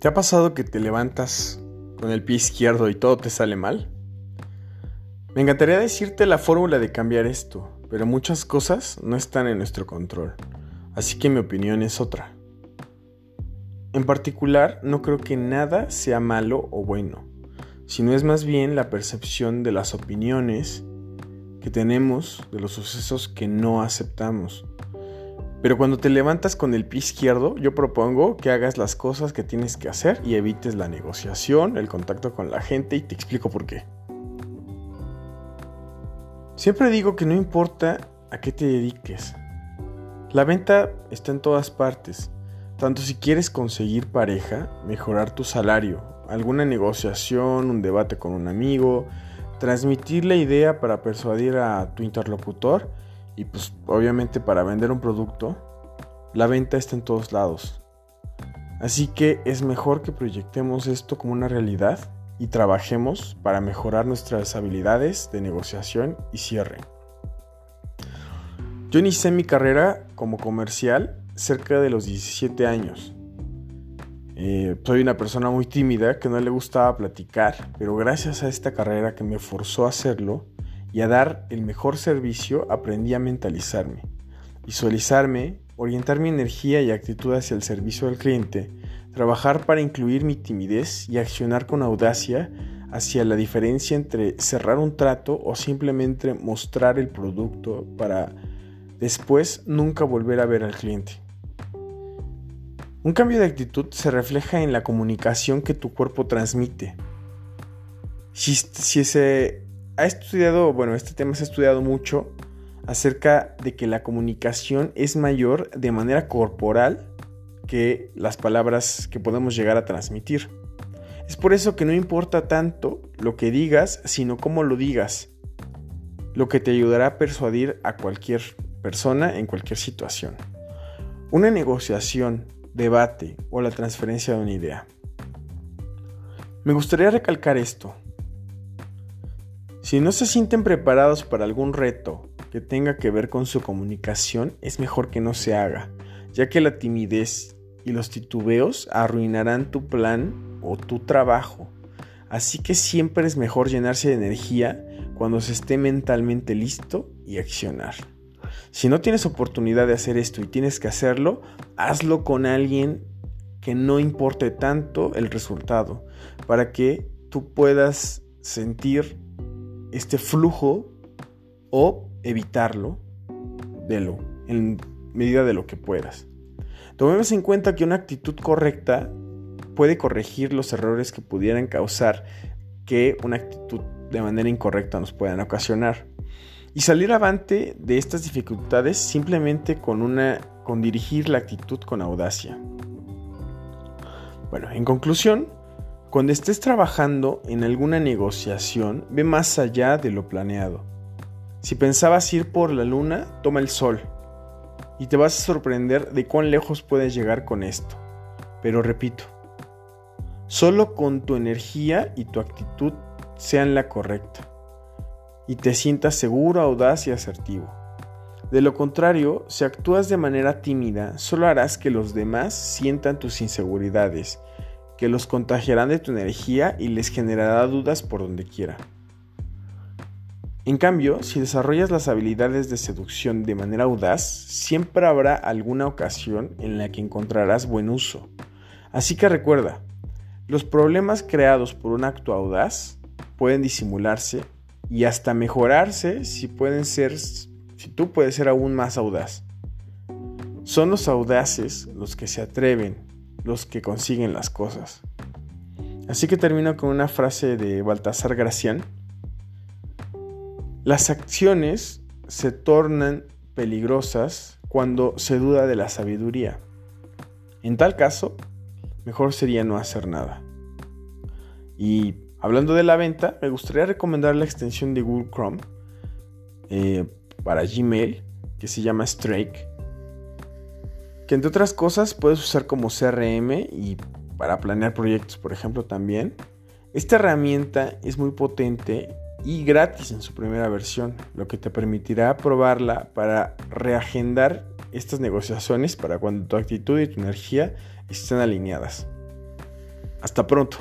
¿Te ha pasado que te levantas con el pie izquierdo y todo te sale mal? Me encantaría decirte la fórmula de cambiar esto, pero muchas cosas no están en nuestro control, así que mi opinión es otra. En particular, no creo que nada sea malo o bueno, sino es más bien la percepción de las opiniones que tenemos de los sucesos que no aceptamos. Pero cuando te levantas con el pie izquierdo, yo propongo que hagas las cosas que tienes que hacer y evites la negociación, el contacto con la gente y te explico por qué. Siempre digo que no importa a qué te dediques. La venta está en todas partes, tanto si quieres conseguir pareja, mejorar tu salario, alguna negociación, un debate con un amigo, transmitir la idea para persuadir a tu interlocutor, y pues obviamente para vender un producto, la venta está en todos lados. Así que es mejor que proyectemos esto como una realidad y trabajemos para mejorar nuestras habilidades de negociación y cierre. Yo inicié mi carrera como comercial cerca de los 17 años. Eh, soy una persona muy tímida que no le gustaba platicar, pero gracias a esta carrera que me forzó a hacerlo, y a dar el mejor servicio aprendí a mentalizarme, visualizarme, orientar mi energía y actitud hacia el servicio al cliente, trabajar para incluir mi timidez y accionar con audacia hacia la diferencia entre cerrar un trato o simplemente mostrar el producto para después nunca volver a ver al cliente. Un cambio de actitud se refleja en la comunicación que tu cuerpo transmite. Si, si ese ha estudiado, bueno, este tema se ha estudiado mucho acerca de que la comunicación es mayor de manera corporal que las palabras que podemos llegar a transmitir. Es por eso que no importa tanto lo que digas, sino cómo lo digas, lo que te ayudará a persuadir a cualquier persona en cualquier situación. Una negociación, debate o la transferencia de una idea. Me gustaría recalcar esto. Si no se sienten preparados para algún reto que tenga que ver con su comunicación, es mejor que no se haga, ya que la timidez y los titubeos arruinarán tu plan o tu trabajo. Así que siempre es mejor llenarse de energía cuando se esté mentalmente listo y accionar. Si no tienes oportunidad de hacer esto y tienes que hacerlo, hazlo con alguien que no importe tanto el resultado, para que tú puedas sentir este flujo o evitarlo de lo, en medida de lo que puedas. Tomemos en cuenta que una actitud correcta puede corregir los errores que pudieran causar que una actitud de manera incorrecta nos puedan ocasionar. Y salir avante de estas dificultades simplemente con una con dirigir la actitud con audacia. Bueno, en conclusión, cuando estés trabajando en alguna negociación, ve más allá de lo planeado. Si pensabas ir por la luna, toma el sol. Y te vas a sorprender de cuán lejos puedes llegar con esto. Pero repito, solo con tu energía y tu actitud sean la correcta. Y te sientas seguro, audaz y asertivo. De lo contrario, si actúas de manera tímida, solo harás que los demás sientan tus inseguridades que los contagiarán de tu energía y les generará dudas por donde quiera. En cambio, si desarrollas las habilidades de seducción de manera audaz, siempre habrá alguna ocasión en la que encontrarás buen uso. Así que recuerda, los problemas creados por un acto audaz pueden disimularse y hasta mejorarse si pueden ser si tú puedes ser aún más audaz. Son los audaces los que se atreven los que consiguen las cosas. Así que termino con una frase de Baltasar Gracián. Las acciones se tornan peligrosas cuando se duda de la sabiduría. En tal caso, mejor sería no hacer nada. Y hablando de la venta, me gustaría recomendar la extensión de Google Chrome eh, para Gmail que se llama Strike que entre otras cosas puedes usar como CRM y para planear proyectos, por ejemplo, también. Esta herramienta es muy potente y gratis en su primera versión, lo que te permitirá probarla para reagendar estas negociaciones para cuando tu actitud y tu energía estén alineadas. Hasta pronto.